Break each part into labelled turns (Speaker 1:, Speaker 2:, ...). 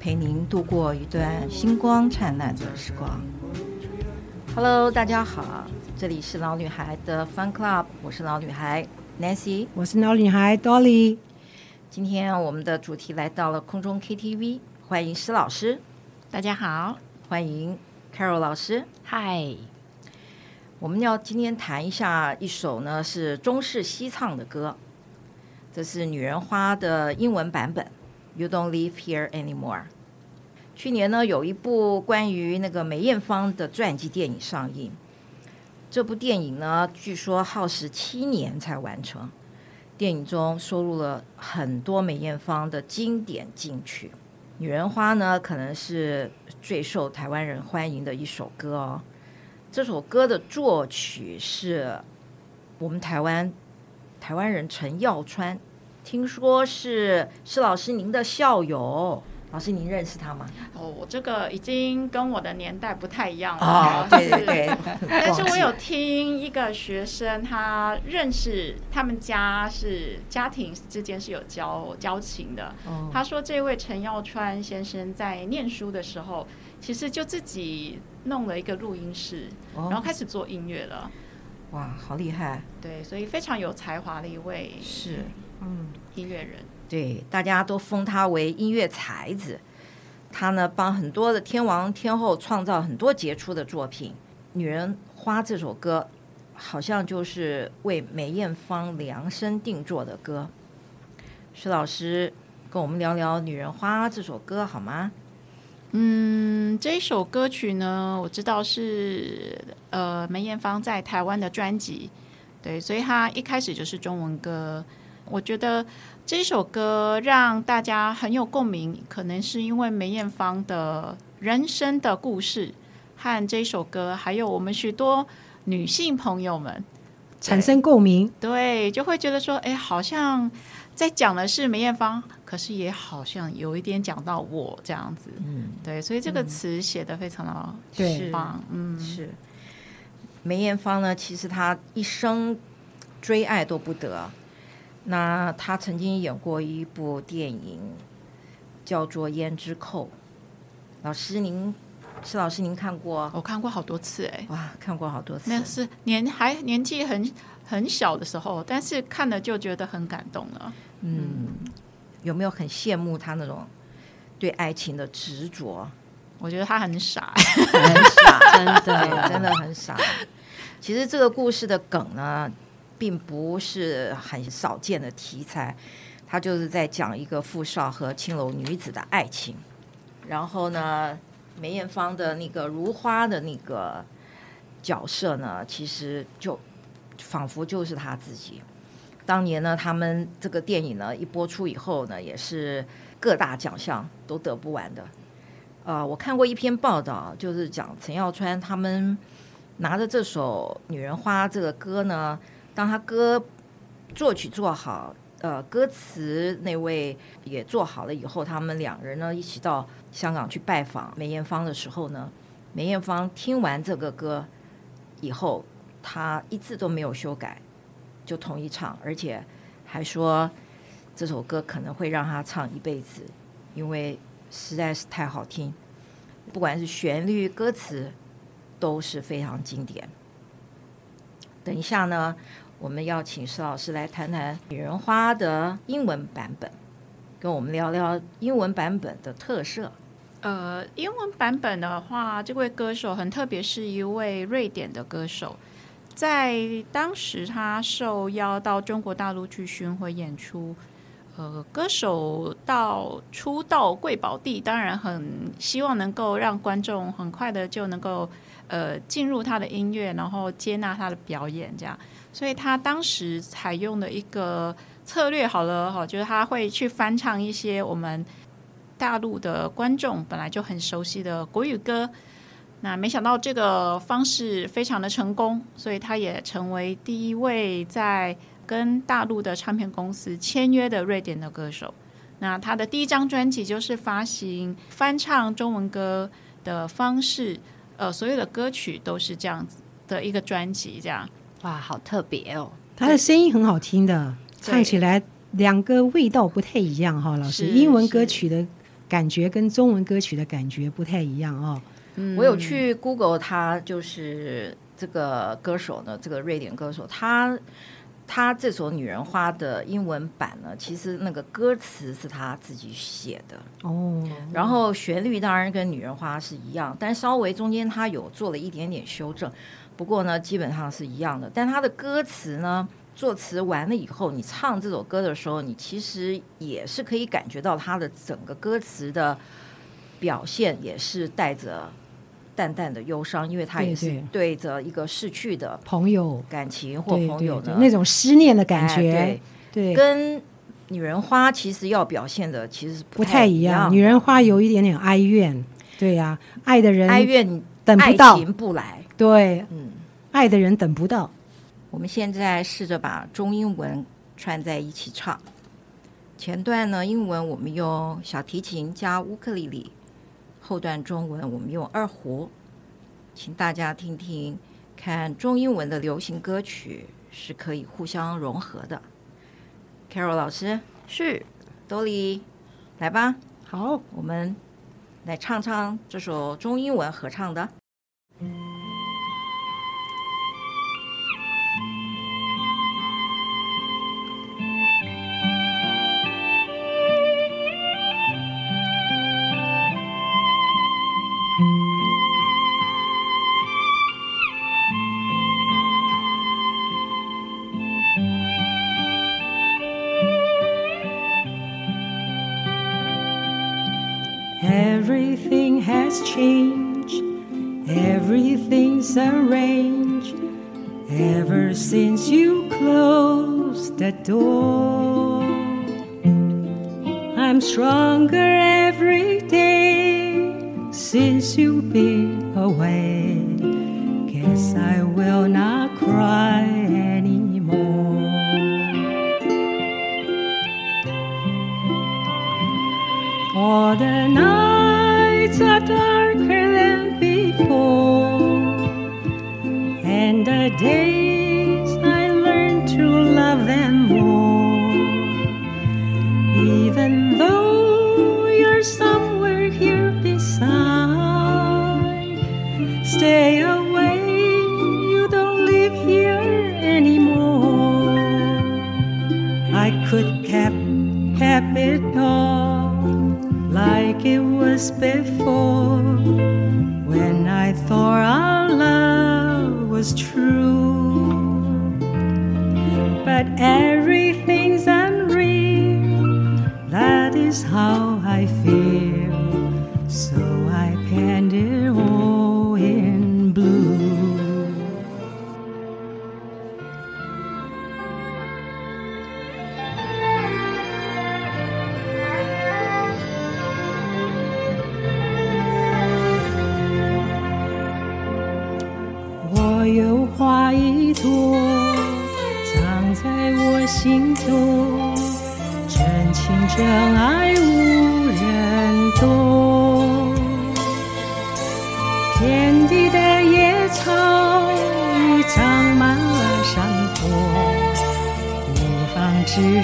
Speaker 1: 陪您度过一段星光灿烂的时光。Hello，大家好，这里是老女孩的 Fun Club，我是老女孩 Nancy，
Speaker 2: 我是老女孩 Dolly。
Speaker 1: 今天我们的主题来到了空中 KTV。欢迎施老师，
Speaker 3: 大家好。
Speaker 1: 欢迎 Carol 老师，
Speaker 3: 嗨。
Speaker 1: 我们要今天谈一下一首呢是中式西唱的歌，这是《女人花》的英文版本。You don't live here anymore。去年呢有一部关于那个梅艳芳的传记电影上映，这部电影呢据说耗时七年才完成。电影中收录了很多梅艳芳的经典金曲。《女人花》呢，可能是最受台湾人欢迎的一首歌哦。这首歌的作曲是我们台湾台湾人陈耀川，听说是施老师您的校友。老师，您认识他吗？
Speaker 4: 哦，我这个已经跟我的年代不太一样了。
Speaker 1: 哦，对对对。
Speaker 4: 但是我有听一个学生，他认识他们家是家庭之间是有交交情的。哦。他说，这位陈耀川先生在念书的时候，其实就自己弄了一个录音室，哦，然后开始做音乐了。
Speaker 1: 哇，好厉害！
Speaker 4: 对，所以非常有才华的一位
Speaker 1: 是嗯
Speaker 4: 音乐人。
Speaker 1: 对，大家都封他为音乐才子。他呢，帮很多的天王天后创造很多杰出的作品。《女人花》这首歌，好像就是为梅艳芳量身定做的歌。徐老师跟我们聊聊《女人花》这首歌好吗？
Speaker 4: 嗯，这一首歌曲呢，我知道是呃梅艳芳在台湾的专辑，对，所以她一开始就是中文歌。我觉得这首歌让大家很有共鸣，可能是因为梅艳芳的人生的故事和这首歌，还有我们许多女性朋友们
Speaker 2: 产生共鸣。
Speaker 4: 对，就会觉得说，哎，好像在讲的是梅艳芳，可是也好像有一点讲到我这样子。嗯，对，所以这个词写的非常的棒。嗯，
Speaker 1: 是梅艳芳呢，其实她一生追爱都不得。那他曾经演过一部电影，叫做《胭脂扣》。老师您，施老师您看过？
Speaker 4: 我看过好多次哎，
Speaker 1: 哇，看过好多次。
Speaker 4: 那是年还年纪很很小的时候，但是看了就觉得很感动了。
Speaker 1: 嗯，嗯，有没有很羡慕他那种对爱情的执着？
Speaker 4: 我觉得他很傻，
Speaker 1: 很傻，真的真的很傻。其实这个故事的梗呢，并不是很少见的题材，他就是在讲一个富少和青楼女子的爱情。然后呢，梅艳芳的那个如花的那个角色呢，其实就仿佛就是他自己。当年呢，他们这个电影呢一播出以后呢，也是各大奖项都得不完的。呃，我看过一篇报道，就是讲陈耀川他们拿着这首《女人花》这个歌呢。当他歌作曲做好，呃，歌词那位也做好了以后，他们两人呢一起到香港去拜访梅艳芳的时候呢，梅艳芳听完这个歌以后，他一字都没有修改，就同意唱，而且还说这首歌可能会让他唱一辈子，因为实在是太好听，不管是旋律、歌词都是非常经典。等一下呢。我们要请施老师来谈谈《女人花》的英文版本，跟我们聊聊英文版本的特色。
Speaker 4: 呃，英文版本的话，这位歌手很特别，是一位瑞典的歌手。在当时，他受邀到中国大陆去巡回演出。呃，歌手到出道贵宝地，当然很希望能够让观众很快的就能够呃进入他的音乐，然后接纳他的表演，这样。所以他当时采用的一个策略，好了哈，就是他会去翻唱一些我们大陆的观众本来就很熟悉的国语歌。那没想到这个方式非常的成功，所以他也成为第一位在跟大陆的唱片公司签约的瑞典的歌手。那他的第一张专辑就是发行翻唱中文歌的方式，呃，所有的歌曲都是这样子的一个专辑，这样。
Speaker 1: 哇，好特别哦！
Speaker 5: 他的声音很好听的，唱起来两个味道不太一样哈，老师。英文歌曲的感觉跟中文歌曲的感觉不太一样哦。
Speaker 1: 我有去 Google，他就是这个歌手呢，这个瑞典歌手，他他这首《女人花》的英文版呢，其实那个歌词是他自己写的哦，然后旋律当然跟《女人花》是一样，但稍微中间他有做了一点点修正，不过呢，基本上是一样的。但他的歌词呢，作词完了以后，你唱这首歌的时候，你其实也是可以感觉到他的整个歌词的表现也是带着。淡淡的忧伤，因为他也是对着一个逝去的朋友感情或朋友的
Speaker 5: 那种思念的感觉，
Speaker 1: 哎、对，对，跟女人花其实要表现的其实不太一
Speaker 5: 样。女人花有一点点哀怨，对呀、啊，爱的人
Speaker 1: 哀怨
Speaker 5: 等不到，
Speaker 1: 爱情不来，
Speaker 5: 对，嗯，爱的人等不到。
Speaker 1: 我们现在试着把中英文串在一起唱，前段呢，英文我们用小提琴加乌克丽丽。后段中文我们用二胡，请大家听听，看中英文的流行歌曲是可以互相融合的。Carol 老师
Speaker 6: 是
Speaker 1: ，Dolly 来吧，
Speaker 5: 好，
Speaker 1: 我们来唱唱这首中英文合唱的。
Speaker 7: change, everything's arranged ever since you closed the door. I'm stronger every day since you've been away. Guess I will not cry anymore. All the night. days I learned to love them more. Even though you're somewhere here beside, stay away, you don't live here anymore. I could cap, cap it all like it was before when I thought our love was true. But everything's unreal, that is how I feel.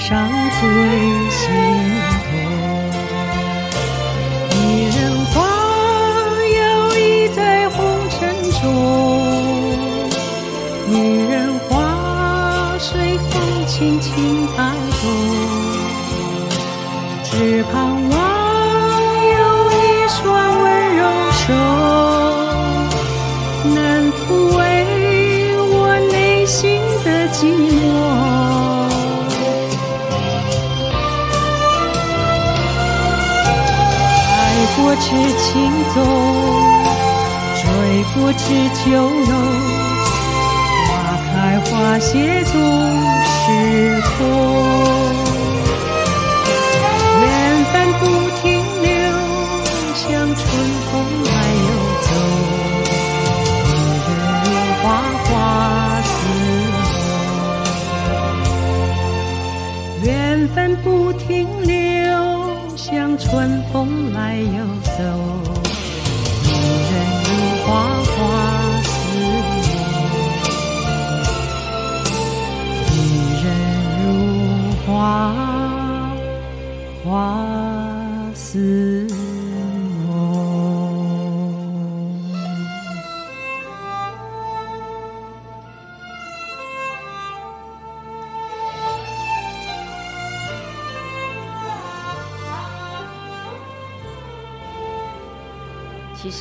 Speaker 7: 上最心痛。女人花摇曳在红尘中，女人花随风轻轻摆动，只盼。过知情总，追过知酒浓，花开花谢总是空。缘分不停留，像春风来又走。女人如花，花似梦。缘分不停留，像
Speaker 1: 春风。风来又走。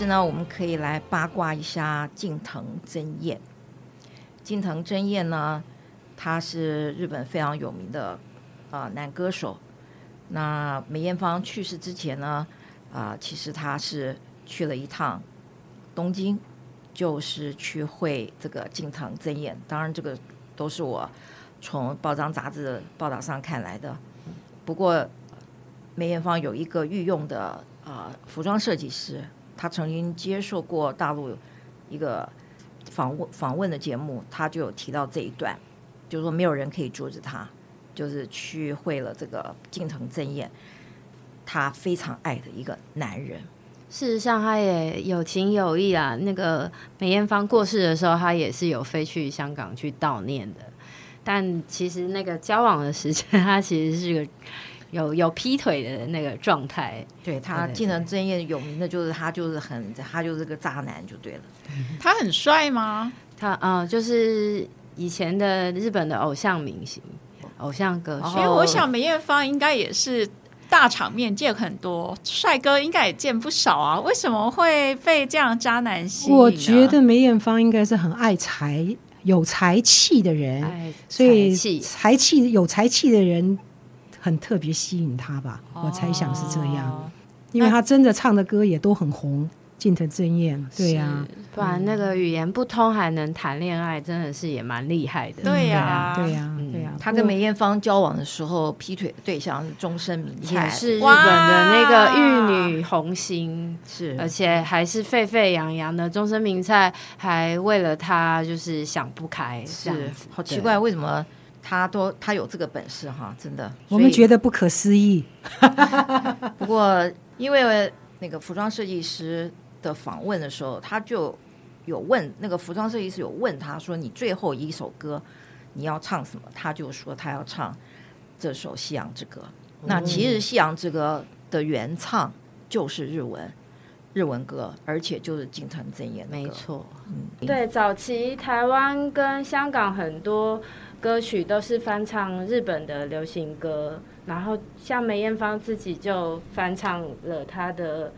Speaker 1: 那，我们可以来八卦一下近藤真彦。近藤真彦呢，他是日本非常有名的啊、呃、男歌手。那梅艳芳去世之前呢，啊、其实他是去了一趟东京，就是去会这个近藤真彦。当然，这个都是我从报章杂志报道上看来的。不过，梅艳芳有一个御用的啊、呃、服装设计师。他曾经接受过大陆一个访问访问的节目，他就有提到这一段，就是说没有人可以阻止他，就是去会了这个近藤正彦，他非常爱的一个男人。
Speaker 6: 事实上，他也有情有义啊。那个梅艳芳过世的时候，他也是有飞去香港去悼念的。但其实那个交往的时间，他其实是个。有有劈腿的那个状态，
Speaker 1: 对他近藤真彦有名的就是他就是很他就是个渣男就对了。
Speaker 4: 他很帅吗？
Speaker 6: 他啊、呃，就是以前的日本的偶像明星、偶像歌手。
Speaker 4: 因为我想梅艳芳应该也是大场面见很多帅哥，应该也见不少啊。为什么会被这样渣男吸引？
Speaker 7: 我觉得梅艳芳应该是很爱才、有才气的人，所以才气有才气的人。很特别吸引他吧，我猜想是这样，哦、因为他真的唱的歌也都很红。近藤真彦，对呀、啊，
Speaker 6: 不然那个语言不通还能谈恋爱，真的是也蛮厉害的。
Speaker 4: 对呀，
Speaker 7: 对呀，对呀。
Speaker 1: 他跟梅艳芳交往的时候，劈腿的对象是终身名菜，
Speaker 6: 也是日本的那个玉女红星，是，而且还是沸沸扬扬的。终身名菜还为了他就是想不开，是
Speaker 1: 好奇怪，为什么？他都他有这个本事哈，真的，
Speaker 7: 我们觉得不可思议。
Speaker 1: 不过，因为那个服装设计师的访问的时候，他就有问那个服装设计师有问他说：“你最后一首歌你要唱什么？”他就说他要唱这首《夕阳之歌》。嗯。那其实《夕阳之歌》的原唱就是日文日文歌，而且就是近藤真言。
Speaker 6: 没错，嗯，对，早期台湾跟香港很多。歌曲都是翻唱日本的流行歌，然后像梅艳芳自己就翻唱了她的，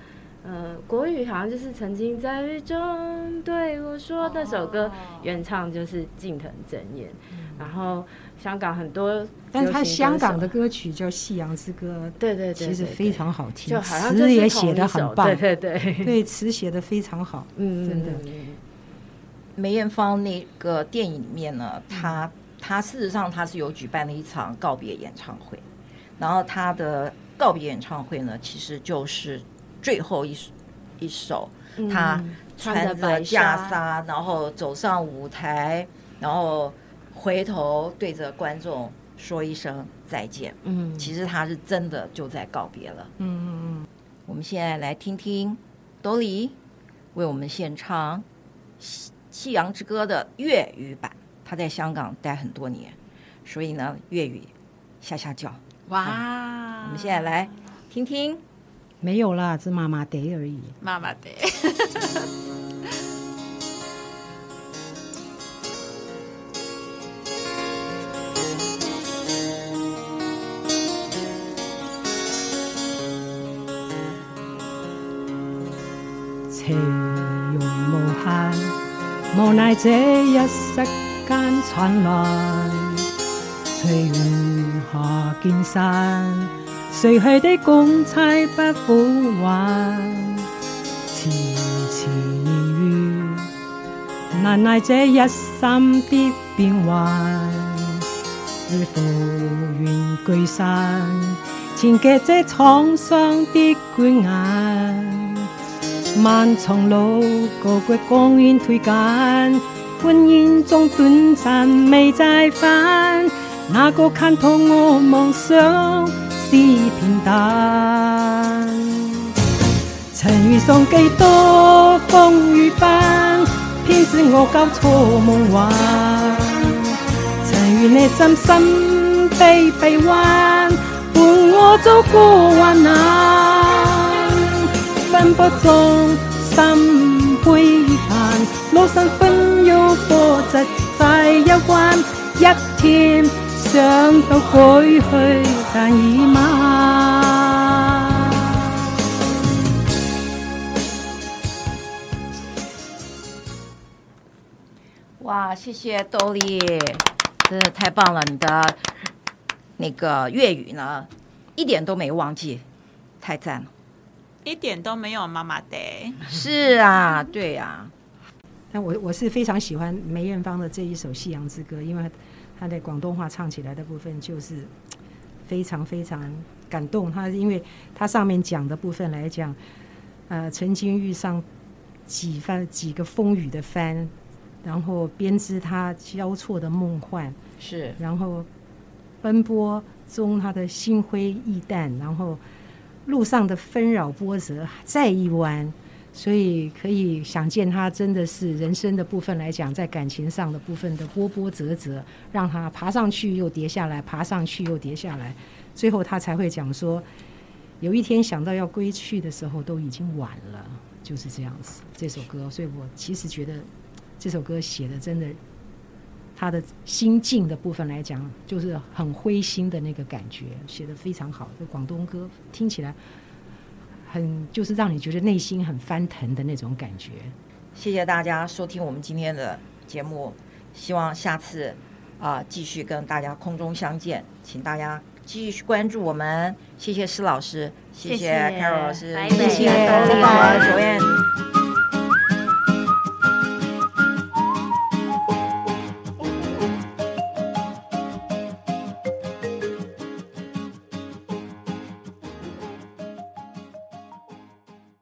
Speaker 6: 呃，国语好像就是曾经在雨中对我说那首歌，原唱就是近藤真彦。然后香港很多，
Speaker 7: 但是他香港的歌曲叫《夕阳之歌》，
Speaker 6: 对对对，
Speaker 7: 其实非常好听，
Speaker 6: 就好像
Speaker 7: 词也写的很棒，
Speaker 6: 对对对，
Speaker 7: 对 词写的非常好，嗯，真的。
Speaker 1: 梅艳芳那个电影里面呢，她。她事实上她是有举办了一场告别演唱会，然后她的告别演唱会呢，其实就是最后一一首，她穿着袈裟，然后走上舞台，然后回头对着观众说一声再见。嗯，其实他是真的就在告别了。嗯嗯嗯，我们现在来听听 Dolly 为我们献唱《夕阳之歌》的粤语版。他在香港待很多年，所以呢，粤语下下叫。哇、嗯！我们现在来听听，
Speaker 7: 没有啦，是妈妈的而已。
Speaker 4: 妈妈的。
Speaker 7: 情容无限，无奈这一息。间灿烂，随缘何见山，逝去的公妻不复还。迟迟年月，难耐这一生的变幻。日复缘聚散，缠结这沧桑的冠颜。漫长路，高贵光阴推赶。婚姻中短暂未再返，哪个看透我梦想是平淡？曾遇上几多风雨翻，偏使我交错梦幻。曾与你真心被臂弯，伴我走过患难。奔波中心灰淡，罗生纷扰波折在忧关。一天想到过去，但已晚。
Speaker 1: 哇，谢谢豆莉，真的太棒了！你的那个粤语呢，一点都没忘记，太赞了，
Speaker 4: 一点都没有妈妈的。
Speaker 1: 是啊，对呀、啊。
Speaker 7: 但我我是非常喜欢梅艳芳的这一首《夕阳之歌》，因为她的广东话唱起来的部分就是非常非常感动。她因为她上面讲的部分来讲，呃，曾经遇上几番几个风雨的帆。然后编织他交错的梦幻，
Speaker 1: 是，
Speaker 7: 然后奔波中他的心灰意淡，然后路上的纷扰波折再一弯，所以可以想见他真的是人生的部分来讲，在感情上的部分的波波折折，让他爬上去又跌下来，爬上去又跌下来，最后他才会讲说，有一天想到要归去的时候，都已经晚了，就是这样子。这首歌，所以我其实觉得。这首歌写的真的，他的心境的部分来讲，就是很灰心的那个感觉，写的非常好。这广东歌听起来很，就是让你觉得内心很翻腾的那种感觉。
Speaker 1: 谢谢大家收听我们今天的节目，希望下次啊、呃、继续跟大家空中相见，请大家继续关注我们。谢谢施老师，谢谢 Carol 老师，谢谢，谢谢，再见，九燕。